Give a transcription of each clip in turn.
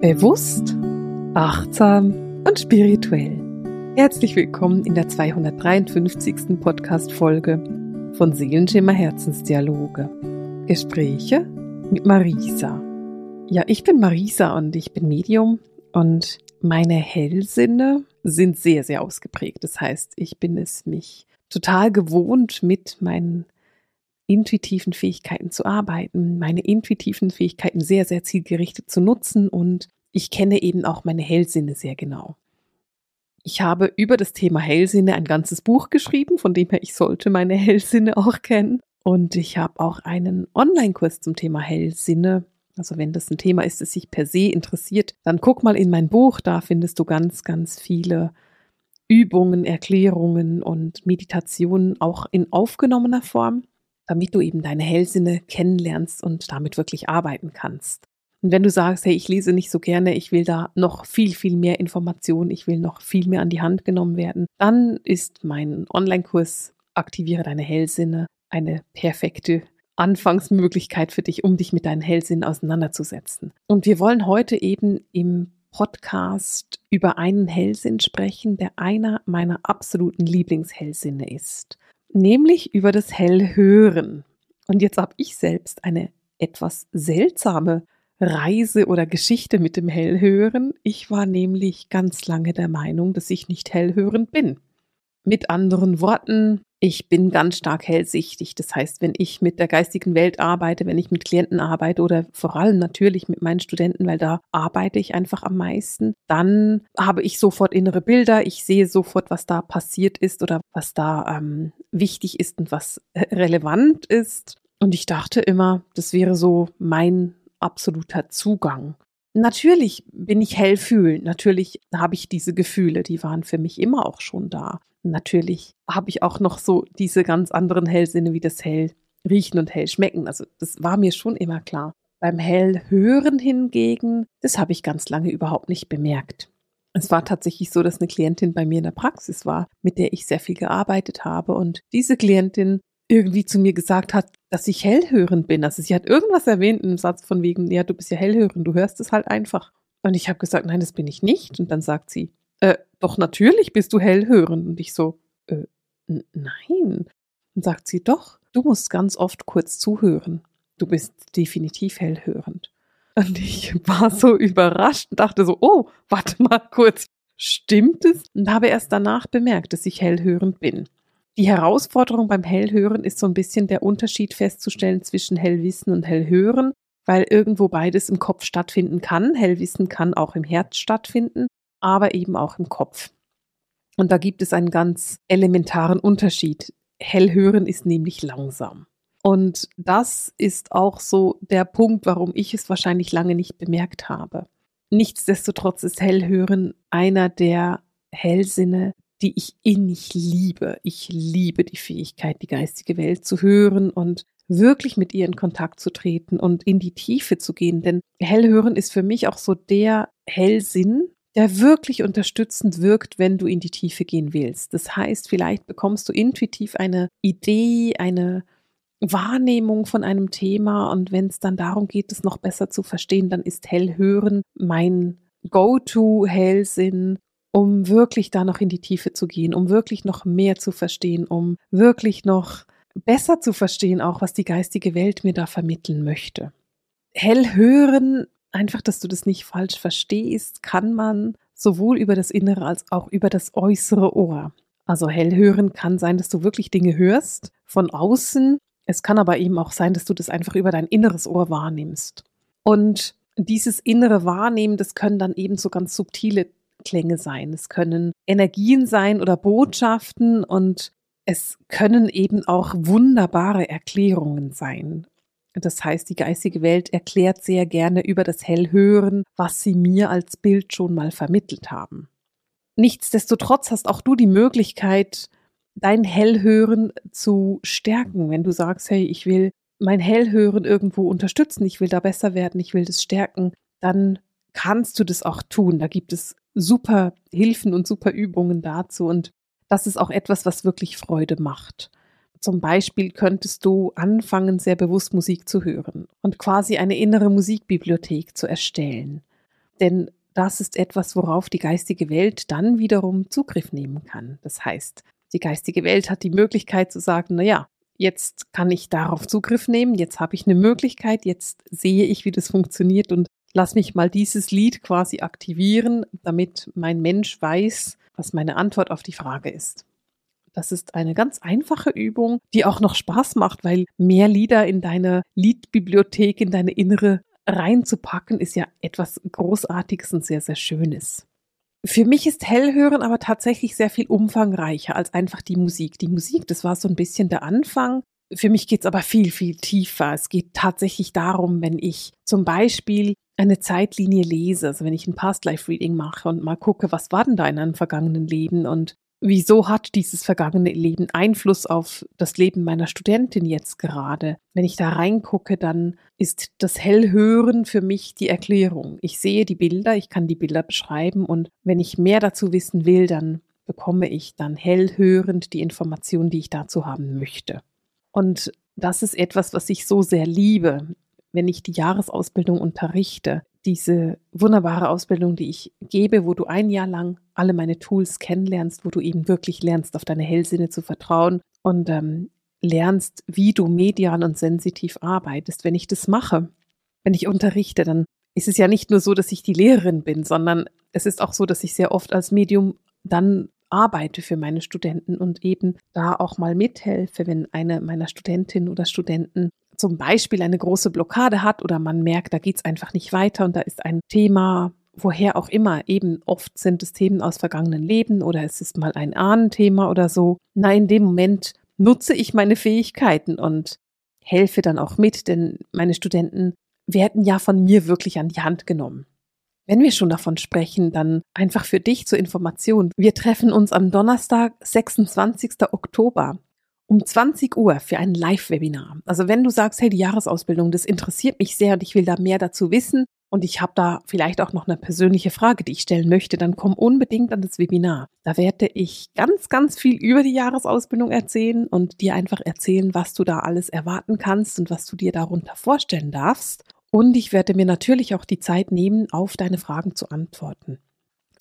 Bewusst, achtsam und spirituell. Herzlich willkommen in der 253. Podcast-Folge von Seelenschimmer Herzensdialoge. Gespräche mit Marisa. Ja, ich bin Marisa und ich bin Medium und meine Hellsinne sind sehr, sehr ausgeprägt. Das heißt, ich bin es mich total gewohnt, mit meinen intuitiven Fähigkeiten zu arbeiten, meine intuitiven Fähigkeiten sehr, sehr zielgerichtet zu nutzen und ich kenne eben auch meine Hellsinne sehr genau. Ich habe über das Thema Hellsinne ein ganzes Buch geschrieben, von dem her ich sollte meine Hellsinne auch kennen. Und ich habe auch einen Online-Kurs zum Thema Hellsinne. Also wenn das ein Thema ist, das sich per se interessiert, dann guck mal in mein Buch, da findest du ganz, ganz viele Übungen, Erklärungen und Meditationen auch in aufgenommener Form damit du eben deine Hellsinne kennenlernst und damit wirklich arbeiten kannst. Und wenn du sagst, hey, ich lese nicht so gerne, ich will da noch viel, viel mehr Informationen, ich will noch viel mehr an die Hand genommen werden, dann ist mein Online-Kurs Aktiviere deine Hellsinne eine perfekte Anfangsmöglichkeit für dich, um dich mit deinen Hellsinnen auseinanderzusetzen. Und wir wollen heute eben im Podcast über einen Hellsinn sprechen, der einer meiner absoluten Lieblingshellsinne ist nämlich über das Hellhören. Und jetzt habe ich selbst eine etwas seltsame Reise oder Geschichte mit dem Hellhören. Ich war nämlich ganz lange der Meinung, dass ich nicht hellhörend bin. Mit anderen Worten, ich bin ganz stark hellsichtig. Das heißt, wenn ich mit der geistigen Welt arbeite, wenn ich mit Klienten arbeite oder vor allem natürlich mit meinen Studenten, weil da arbeite ich einfach am meisten, dann habe ich sofort innere Bilder. Ich sehe sofort, was da passiert ist oder was da ähm, wichtig ist und was relevant ist. Und ich dachte immer, das wäre so mein absoluter Zugang. Natürlich bin ich hellfühlend, natürlich habe ich diese Gefühle, die waren für mich immer auch schon da. Natürlich habe ich auch noch so diese ganz anderen Hellsinne wie das Hell riechen und hell schmecken. Also das war mir schon immer klar. Beim Hellhören hingegen, das habe ich ganz lange überhaupt nicht bemerkt. Es war tatsächlich so, dass eine Klientin bei mir in der Praxis war, mit der ich sehr viel gearbeitet habe. Und diese Klientin irgendwie zu mir gesagt hat, dass ich hellhörend bin. Also sie hat irgendwas erwähnt im Satz von wegen, ja, du bist ja hellhörend, du hörst es halt einfach. Und ich habe gesagt, nein, das bin ich nicht. Und dann sagt sie, äh, doch natürlich bist du hellhörend. Und ich so, äh, nein. Und sagt sie, doch, du musst ganz oft kurz zuhören. Du bist definitiv hellhörend. Und ich war so überrascht und dachte so, oh, warte mal kurz, stimmt es? Und habe erst danach bemerkt, dass ich hellhörend bin. Die Herausforderung beim Hellhören ist so ein bisschen der Unterschied festzustellen zwischen Hellwissen und Hellhören, weil irgendwo beides im Kopf stattfinden kann. Hellwissen kann auch im Herz stattfinden, aber eben auch im Kopf. Und da gibt es einen ganz elementaren Unterschied. Hellhören ist nämlich langsam. Und das ist auch so der Punkt, warum ich es wahrscheinlich lange nicht bemerkt habe. Nichtsdestotrotz ist Hellhören einer der Hellsinne, die ich innig liebe. Ich liebe die Fähigkeit, die geistige Welt zu hören und wirklich mit ihr in Kontakt zu treten und in die Tiefe zu gehen. Denn Hellhören ist für mich auch so der Hellsinn, der wirklich unterstützend wirkt, wenn du in die Tiefe gehen willst. Das heißt, vielleicht bekommst du intuitiv eine Idee, eine Wahrnehmung von einem Thema und wenn es dann darum geht, es noch besser zu verstehen, dann ist Hellhören mein Go-to-Hellsinn, um wirklich da noch in die Tiefe zu gehen, um wirklich noch mehr zu verstehen, um wirklich noch besser zu verstehen, auch was die geistige Welt mir da vermitteln möchte. Hell hören, einfach, dass du das nicht falsch verstehst, kann man sowohl über das innere als auch über das äußere Ohr. Also hell hören kann sein, dass du wirklich Dinge hörst von außen. Es kann aber eben auch sein, dass du das einfach über dein inneres Ohr wahrnimmst. Und dieses innere Wahrnehmen, das können dann eben so ganz subtile Klänge sein, es können Energien sein oder Botschaften und es können eben auch wunderbare Erklärungen sein. Das heißt, die geistige Welt erklärt sehr gerne über das Hellhören, was sie mir als Bild schon mal vermittelt haben. Nichtsdestotrotz hast auch du die Möglichkeit, dein Hellhören zu stärken, wenn du sagst, hey, ich will mein Hellhören irgendwo unterstützen, ich will da besser werden, ich will das stärken, dann kannst du das auch tun. Da gibt es super Hilfen und super Übungen dazu. Und das ist auch etwas, was wirklich Freude macht. Zum Beispiel könntest du anfangen, sehr bewusst Musik zu hören und quasi eine innere Musikbibliothek zu erstellen. denn das ist etwas, worauf die geistige Welt dann wiederum Zugriff nehmen kann. Das heißt, die geistige Welt hat die Möglichkeit zu sagen, na ja, jetzt kann ich darauf Zugriff nehmen, jetzt habe ich eine Möglichkeit, jetzt sehe ich, wie das funktioniert und lass mich mal dieses Lied quasi aktivieren, damit mein Mensch weiß, was meine Antwort auf die Frage ist. Das ist eine ganz einfache Übung, die auch noch Spaß macht, weil mehr Lieder in deine Liedbibliothek, in deine innere reinzupacken, ist ja etwas Großartiges und sehr, sehr Schönes. Für mich ist Hellhören aber tatsächlich sehr viel umfangreicher als einfach die Musik. Die Musik, das war so ein bisschen der Anfang. Für mich geht es aber viel, viel tiefer. Es geht tatsächlich darum, wenn ich zum Beispiel eine Zeitlinie lese, also wenn ich ein Past-Life-Reading mache und mal gucke, was war denn da in einem vergangenen Leben und wieso hat dieses vergangene Leben Einfluss auf das Leben meiner Studentin jetzt gerade? Wenn ich da reingucke, dann ist das Hellhören für mich die Erklärung. Ich sehe die Bilder, ich kann die Bilder beschreiben und wenn ich mehr dazu wissen will, dann bekomme ich dann hellhörend die Information, die ich dazu haben möchte. Und das ist etwas, was ich so sehr liebe wenn ich die Jahresausbildung unterrichte, diese wunderbare Ausbildung, die ich gebe, wo du ein Jahr lang alle meine Tools kennenlernst, wo du eben wirklich lernst, auf deine Hellsinne zu vertrauen und ähm, lernst, wie du medial und sensitiv arbeitest. Wenn ich das mache, wenn ich unterrichte, dann ist es ja nicht nur so, dass ich die Lehrerin bin, sondern es ist auch so, dass ich sehr oft als Medium dann arbeite für meine Studenten und eben da auch mal mithelfe, wenn eine meiner Studentinnen oder Studenten zum Beispiel eine große Blockade hat oder man merkt, da geht es einfach nicht weiter und da ist ein Thema, woher auch immer, eben oft sind es Themen aus vergangenen Leben oder es ist mal ein Ahnenthema oder so. Na, in dem Moment nutze ich meine Fähigkeiten und helfe dann auch mit, denn meine Studenten werden ja von mir wirklich an die Hand genommen. Wenn wir schon davon sprechen, dann einfach für dich zur Information. Wir treffen uns am Donnerstag, 26. Oktober um 20 Uhr für ein Live-Webinar. Also wenn du sagst, hey, die Jahresausbildung, das interessiert mich sehr und ich will da mehr dazu wissen und ich habe da vielleicht auch noch eine persönliche Frage, die ich stellen möchte, dann komm unbedingt an das Webinar. Da werde ich ganz, ganz viel über die Jahresausbildung erzählen und dir einfach erzählen, was du da alles erwarten kannst und was du dir darunter vorstellen darfst. Und ich werde mir natürlich auch die Zeit nehmen, auf deine Fragen zu antworten.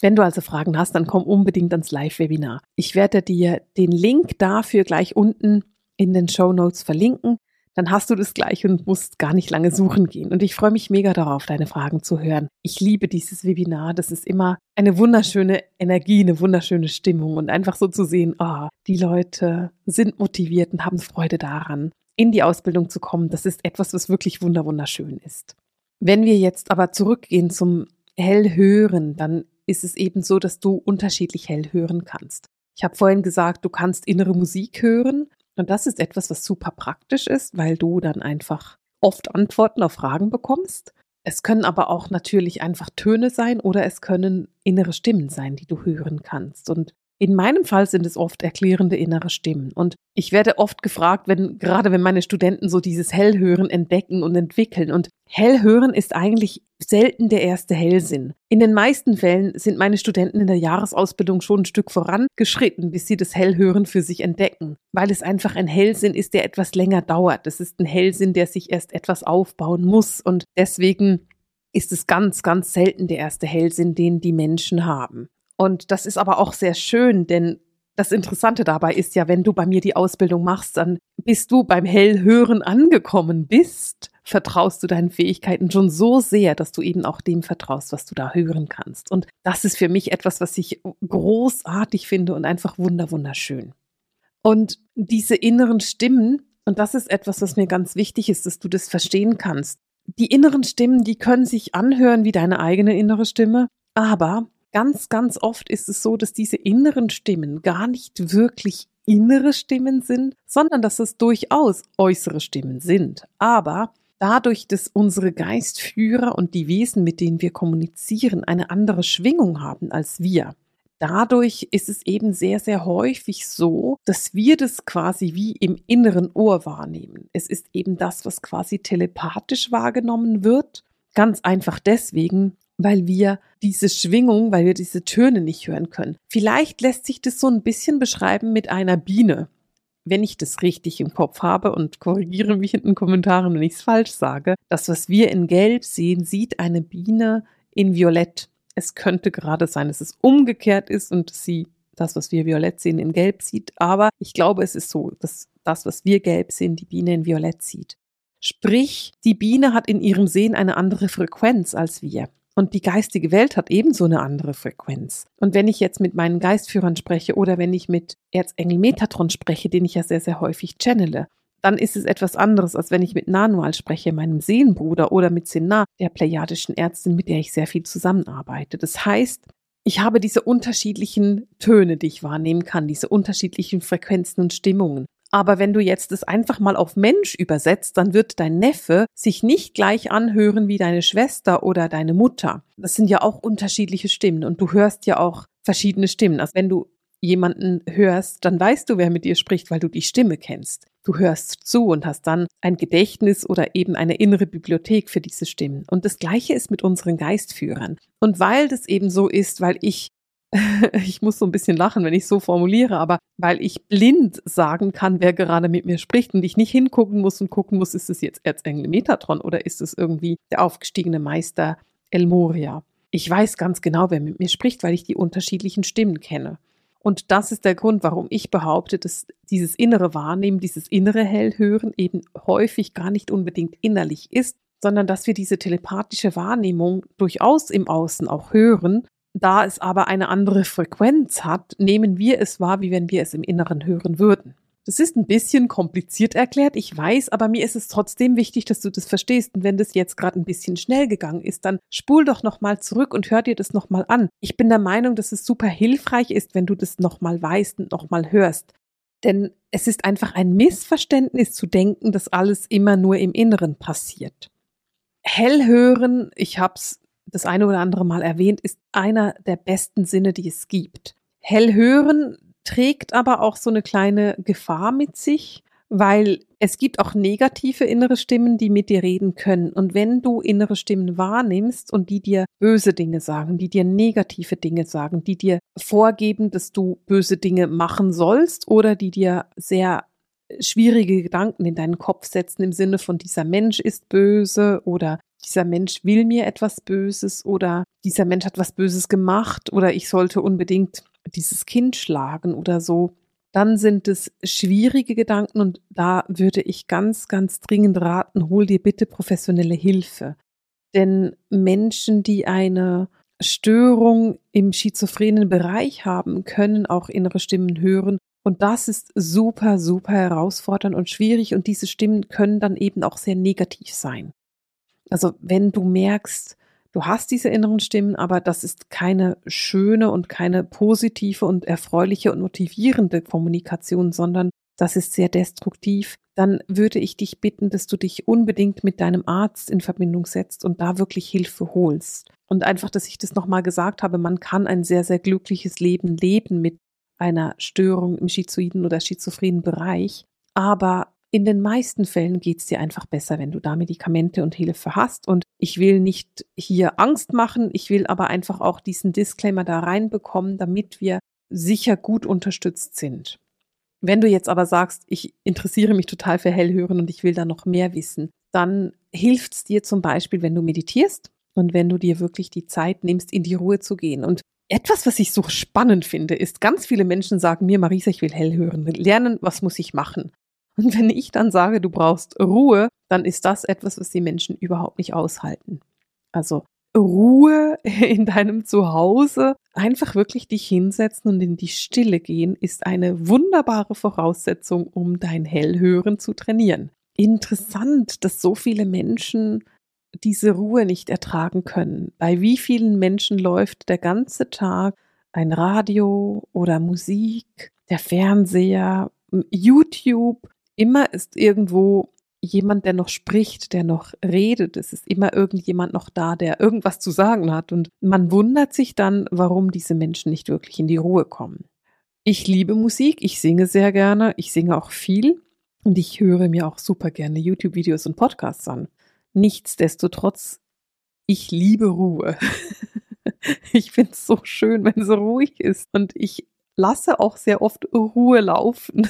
Wenn du also Fragen hast, dann komm unbedingt ans Live-Webinar. Ich werde dir den Link dafür gleich unten in den Show Notes verlinken. Dann hast du das gleich und musst gar nicht lange suchen gehen. Und ich freue mich mega darauf, deine Fragen zu hören. Ich liebe dieses Webinar. Das ist immer eine wunderschöne Energie, eine wunderschöne Stimmung und einfach so zu sehen, oh, die Leute sind motiviert und haben Freude daran, in die Ausbildung zu kommen. Das ist etwas, was wirklich wunderschön ist. Wenn wir jetzt aber zurückgehen zum Hellhören, dann ist es eben so, dass du unterschiedlich hell hören kannst. Ich habe vorhin gesagt, du kannst innere Musik hören und das ist etwas, was super praktisch ist, weil du dann einfach oft Antworten auf Fragen bekommst. Es können aber auch natürlich einfach Töne sein oder es können innere Stimmen sein, die du hören kannst. Und in meinem Fall sind es oft erklärende innere Stimmen. Und ich werde oft gefragt, wenn, gerade wenn meine Studenten so dieses Hellhören entdecken und entwickeln. Und Hellhören ist eigentlich selten der erste Hellsinn. In den meisten Fällen sind meine Studenten in der Jahresausbildung schon ein Stück vorangeschritten, bis sie das Hellhören für sich entdecken. Weil es einfach ein Hellsinn ist, der etwas länger dauert. Es ist ein Hellsinn, der sich erst etwas aufbauen muss. Und deswegen ist es ganz, ganz selten der erste Hellsinn, den die Menschen haben. Und das ist aber auch sehr schön, denn das Interessante dabei ist ja, wenn du bei mir die Ausbildung machst, dann bist du beim Hellhören angekommen bist, vertraust du deinen Fähigkeiten schon so sehr, dass du eben auch dem vertraust, was du da hören kannst. Und das ist für mich etwas, was ich großartig finde und einfach wunderschön. Und diese inneren Stimmen, und das ist etwas, was mir ganz wichtig ist, dass du das verstehen kannst. Die inneren Stimmen, die können sich anhören wie deine eigene innere Stimme, aber ganz, ganz oft ist es so, dass diese inneren Stimmen gar nicht wirklich innere Stimmen sind, sondern dass es durchaus äußere Stimmen sind. Aber dadurch, dass unsere Geistführer und die Wesen, mit denen wir kommunizieren, eine andere Schwingung haben als wir, dadurch ist es eben sehr, sehr häufig so, dass wir das quasi wie im inneren Ohr wahrnehmen. Es ist eben das, was quasi telepathisch wahrgenommen wird. Ganz einfach deswegen, weil wir diese Schwingung, weil wir diese Töne nicht hören können. Vielleicht lässt sich das so ein bisschen beschreiben mit einer Biene. Wenn ich das richtig im Kopf habe und korrigiere mich in den Kommentaren, wenn ich es falsch sage, das, was wir in Gelb sehen, sieht eine Biene in Violett. Es könnte gerade sein, dass es umgekehrt ist und sie das, was wir violett sehen, in gelb sieht. Aber ich glaube, es ist so, dass das, was wir gelb sehen, die Biene in violett sieht. Sprich, die Biene hat in ihrem Sehen eine andere Frequenz als wir. Und die geistige Welt hat ebenso eine andere Frequenz. Und wenn ich jetzt mit meinen Geistführern spreche oder wenn ich mit Erzengel Metatron spreche, den ich ja sehr, sehr häufig channele, dann ist es etwas anderes, als wenn ich mit Nanual spreche, meinem Seelenbruder, oder mit Sinar, der plejadischen Ärztin, mit der ich sehr viel zusammenarbeite. Das heißt, ich habe diese unterschiedlichen Töne, die ich wahrnehmen kann, diese unterschiedlichen Frequenzen und Stimmungen. Aber wenn du jetzt es einfach mal auf Mensch übersetzt, dann wird dein Neffe sich nicht gleich anhören wie deine Schwester oder deine Mutter. Das sind ja auch unterschiedliche Stimmen und du hörst ja auch verschiedene Stimmen. Also wenn du jemanden hörst, dann weißt du, wer mit dir spricht, weil du die Stimme kennst. Du hörst zu und hast dann ein Gedächtnis oder eben eine innere Bibliothek für diese Stimmen. Und das Gleiche ist mit unseren Geistführern. Und weil das eben so ist, weil ich ich muss so ein bisschen lachen, wenn ich so formuliere, aber weil ich blind sagen kann, wer gerade mit mir spricht und ich nicht hingucken muss und gucken muss, ist es jetzt Erzengel Metatron oder ist es irgendwie der aufgestiegene Meister El Moria. Ich weiß ganz genau, wer mit mir spricht, weil ich die unterschiedlichen Stimmen kenne. Und das ist der Grund, warum ich behaupte, dass dieses innere Wahrnehmen, dieses innere Hellhören eben häufig gar nicht unbedingt innerlich ist, sondern dass wir diese telepathische Wahrnehmung durchaus im Außen auch hören. Da es aber eine andere Frequenz hat, nehmen wir es wahr, wie wenn wir es im Inneren hören würden. Das ist ein bisschen kompliziert erklärt, ich weiß, aber mir ist es trotzdem wichtig, dass du das verstehst. Und wenn das jetzt gerade ein bisschen schnell gegangen ist, dann spul doch nochmal zurück und hör dir das nochmal an. Ich bin der Meinung, dass es super hilfreich ist, wenn du das nochmal weißt und nochmal hörst. Denn es ist einfach ein Missverständnis zu denken, dass alles immer nur im Inneren passiert. Hellhören, ich habe es das eine oder andere Mal erwähnt, ist einer der besten Sinne, die es gibt. Hellhören trägt aber auch so eine kleine Gefahr mit sich, weil es gibt auch negative innere Stimmen, die mit dir reden können. Und wenn du innere Stimmen wahrnimmst und die dir böse Dinge sagen, die dir negative Dinge sagen, die dir vorgeben, dass du böse Dinge machen sollst oder die dir sehr schwierige Gedanken in deinen Kopf setzen im Sinne von dieser Mensch ist böse oder dieser Mensch will mir etwas Böses oder dieser Mensch hat was Böses gemacht oder ich sollte unbedingt dieses Kind schlagen oder so, dann sind es schwierige Gedanken und da würde ich ganz, ganz dringend raten, hol dir bitte professionelle Hilfe. Denn Menschen, die eine Störung im schizophrenen Bereich haben, können auch innere Stimmen hören. Und das ist super, super herausfordernd und schwierig. Und diese Stimmen können dann eben auch sehr negativ sein. Also wenn du merkst, du hast diese inneren Stimmen, aber das ist keine schöne und keine positive und erfreuliche und motivierende Kommunikation, sondern das ist sehr destruktiv, dann würde ich dich bitten, dass du dich unbedingt mit deinem Arzt in Verbindung setzt und da wirklich Hilfe holst. Und einfach, dass ich das nochmal gesagt habe, man kann ein sehr, sehr glückliches Leben leben mit einer Störung im schizoiden oder schizophrenen Bereich. Aber in den meisten Fällen geht es dir einfach besser, wenn du da Medikamente und Hilfe hast. Und ich will nicht hier Angst machen, ich will aber einfach auch diesen Disclaimer da reinbekommen, damit wir sicher gut unterstützt sind. Wenn du jetzt aber sagst, ich interessiere mich total für Hellhören und ich will da noch mehr wissen, dann hilft es dir zum Beispiel, wenn du meditierst und wenn du dir wirklich die Zeit nimmst, in die Ruhe zu gehen. Und etwas, was ich so spannend finde, ist, ganz viele Menschen sagen mir, Marisa, ich will hellhören, lernen, was muss ich machen? Und wenn ich dann sage, du brauchst Ruhe, dann ist das etwas, was die Menschen überhaupt nicht aushalten. Also Ruhe in deinem Zuhause, einfach wirklich dich hinsetzen und in die Stille gehen, ist eine wunderbare Voraussetzung, um dein Hellhören zu trainieren. Interessant, dass so viele Menschen diese Ruhe nicht ertragen können. Bei wie vielen Menschen läuft der ganze Tag ein Radio oder Musik, der Fernseher, YouTube immer ist irgendwo jemand, der noch spricht, der noch redet. Es ist immer irgendjemand noch da, der irgendwas zu sagen hat. Und man wundert sich dann, warum diese Menschen nicht wirklich in die Ruhe kommen. Ich liebe Musik, ich singe sehr gerne, ich singe auch viel und ich höre mir auch super gerne YouTube-Videos und Podcasts an. Nichtsdestotrotz, ich liebe Ruhe. ich finde es so schön, wenn es ruhig ist und ich lasse auch sehr oft Ruhe laufen.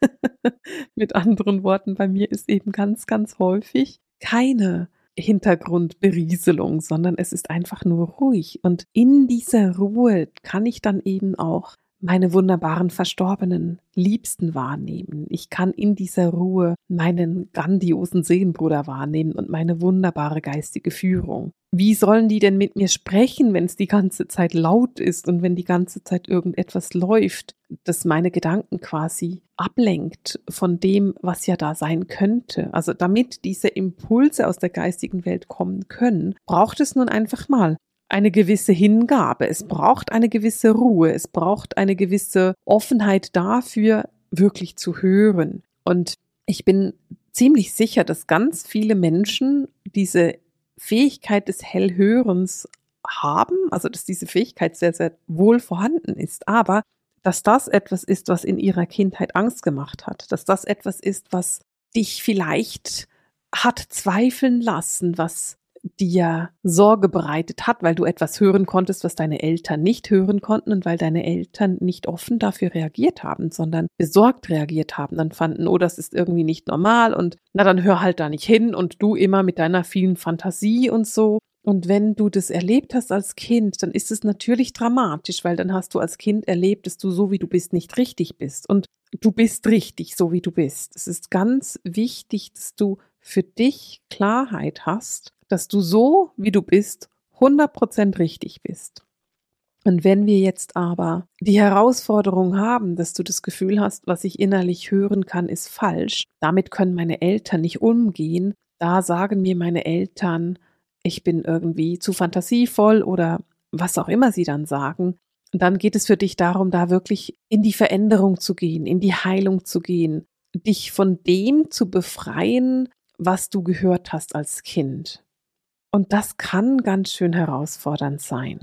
Mit anderen Worten, bei mir ist eben ganz, ganz häufig keine Hintergrundberieselung, sondern es ist einfach nur ruhig. Und in dieser Ruhe kann ich dann eben auch meine wunderbaren verstorbenen Liebsten wahrnehmen. Ich kann in dieser Ruhe meinen grandiosen Seelenbruder wahrnehmen und meine wunderbare geistige Führung. Wie sollen die denn mit mir sprechen, wenn es die ganze Zeit laut ist und wenn die ganze Zeit irgendetwas läuft, das meine Gedanken quasi ablenkt von dem, was ja da sein könnte? Also damit diese Impulse aus der geistigen Welt kommen können, braucht es nun einfach mal eine gewisse Hingabe, es braucht eine gewisse Ruhe, es braucht eine gewisse Offenheit dafür, wirklich zu hören. Und ich bin ziemlich sicher, dass ganz viele Menschen diese Fähigkeit des Hellhörens haben, also dass diese Fähigkeit sehr, sehr wohl vorhanden ist, aber dass das etwas ist, was in ihrer Kindheit Angst gemacht hat, dass das etwas ist, was dich vielleicht hat zweifeln lassen, was dir Sorge bereitet hat, weil du etwas hören konntest, was deine Eltern nicht hören konnten und weil deine Eltern nicht offen dafür reagiert haben, sondern besorgt reagiert haben, dann fanden, oh, das ist irgendwie nicht normal und na, dann hör halt da nicht hin und du immer mit deiner vielen Fantasie und so. Und wenn du das erlebt hast als Kind, dann ist es natürlich dramatisch, weil dann hast du als Kind erlebt, dass du so wie du bist nicht richtig bist. Und du bist richtig, so wie du bist. Es ist ganz wichtig, dass du für dich Klarheit hast dass du so, wie du bist, 100% richtig bist. Und wenn wir jetzt aber die Herausforderung haben, dass du das Gefühl hast, was ich innerlich hören kann, ist falsch, damit können meine Eltern nicht umgehen, da sagen mir meine Eltern, ich bin irgendwie zu fantasievoll oder was auch immer sie dann sagen, dann geht es für dich darum, da wirklich in die Veränderung zu gehen, in die Heilung zu gehen, dich von dem zu befreien, was du gehört hast als Kind. Und das kann ganz schön herausfordernd sein.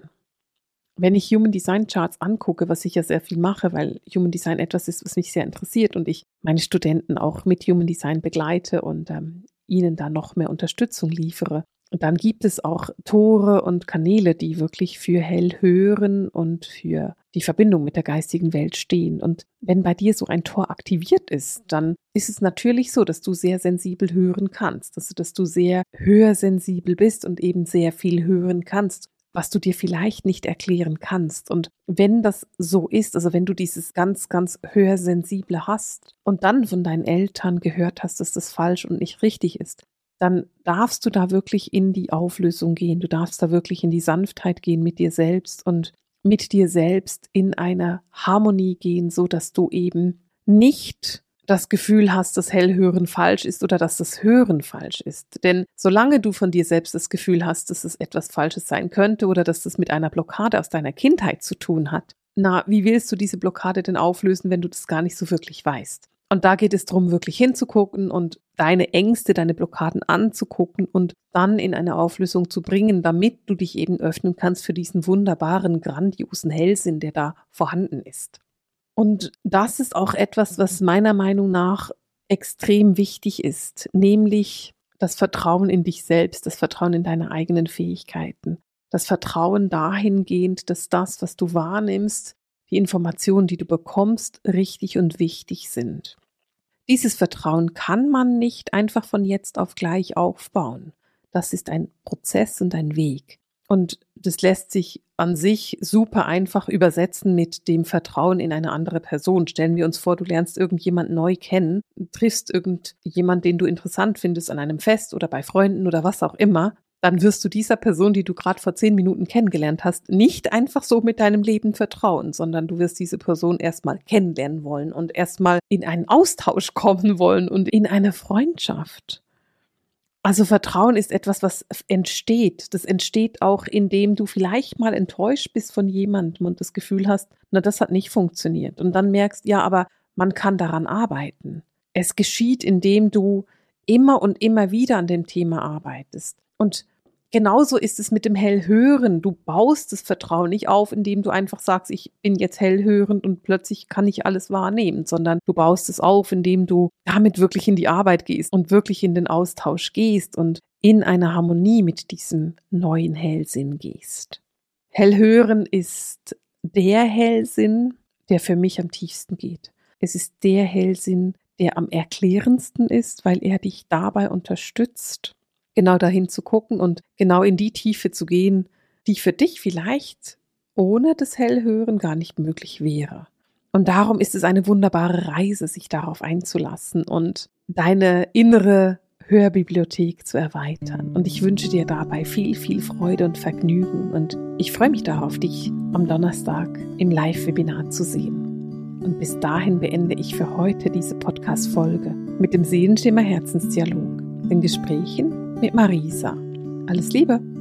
Wenn ich Human Design Charts angucke, was ich ja sehr viel mache, weil Human Design etwas ist, was mich sehr interessiert und ich meine Studenten auch mit Human Design begleite und ähm, ihnen da noch mehr Unterstützung liefere, dann gibt es auch Tore und Kanäle, die wirklich für Hellhören und für die Verbindung mit der geistigen Welt stehen. Und wenn bei dir so ein Tor aktiviert ist, dann ist es natürlich so, dass du sehr sensibel hören kannst, dass, dass du sehr hörsensibel bist und eben sehr viel hören kannst was du dir vielleicht nicht erklären kannst. Und wenn das so ist, also wenn du dieses ganz, ganz hörsensible hast und dann von deinen Eltern gehört hast, dass das falsch und nicht richtig ist, dann darfst du da wirklich in die Auflösung gehen. Du darfst da wirklich in die Sanftheit gehen mit dir selbst und mit dir selbst in eine Harmonie gehen, so dass du eben nicht das Gefühl hast, dass Hellhören falsch ist oder dass das Hören falsch ist. Denn solange du von dir selbst das Gefühl hast, dass es etwas Falsches sein könnte oder dass das mit einer Blockade aus deiner Kindheit zu tun hat, na, wie willst du diese Blockade denn auflösen, wenn du das gar nicht so wirklich weißt? Und da geht es darum, wirklich hinzugucken und deine Ängste, deine Blockaden anzugucken und dann in eine Auflösung zu bringen, damit du dich eben öffnen kannst für diesen wunderbaren, grandiosen Hellsinn, der da vorhanden ist. Und das ist auch etwas, was meiner Meinung nach extrem wichtig ist, nämlich das Vertrauen in dich selbst, das Vertrauen in deine eigenen Fähigkeiten, das Vertrauen dahingehend, dass das, was du wahrnimmst, die Informationen, die du bekommst, richtig und wichtig sind. Dieses Vertrauen kann man nicht einfach von jetzt auf gleich aufbauen. Das ist ein Prozess und ein Weg. Und das lässt sich an sich super einfach übersetzen mit dem Vertrauen in eine andere Person. Stellen wir uns vor, du lernst irgendjemand neu kennen, triffst irgendjemand, den du interessant findest an einem Fest oder bei Freunden oder was auch immer dann wirst du dieser Person, die du gerade vor zehn Minuten kennengelernt hast, nicht einfach so mit deinem Leben vertrauen, sondern du wirst diese Person erstmal kennenlernen wollen und erstmal in einen Austausch kommen wollen und in eine Freundschaft. Also Vertrauen ist etwas, was entsteht. Das entsteht auch, indem du vielleicht mal enttäuscht bist von jemandem und das Gefühl hast, na, das hat nicht funktioniert. Und dann merkst, ja, aber man kann daran arbeiten. Es geschieht, indem du immer und immer wieder an dem Thema arbeitest. Und genauso ist es mit dem Hellhören. Du baust das Vertrauen nicht auf, indem du einfach sagst, ich bin jetzt hellhörend und plötzlich kann ich alles wahrnehmen, sondern du baust es auf, indem du damit wirklich in die Arbeit gehst und wirklich in den Austausch gehst und in eine Harmonie mit diesem neuen Hellsinn gehst. Hellhören ist der Hellsinn, der für mich am tiefsten geht. Es ist der Hellsinn, der am erklärendsten ist, weil er dich dabei unterstützt, genau dahin zu gucken und genau in die Tiefe zu gehen, die für dich vielleicht ohne das Hellhören gar nicht möglich wäre. Und darum ist es eine wunderbare Reise, sich darauf einzulassen und deine innere Hörbibliothek zu erweitern. Und ich wünsche dir dabei viel, viel Freude und Vergnügen. Und ich freue mich darauf, dich am Donnerstag im Live-Webinar zu sehen. Und bis dahin beende ich für heute diese Podcast-Folge mit dem Seelenschimmer Herzensdialog, den Gesprächen mit Marisa. Alles Liebe!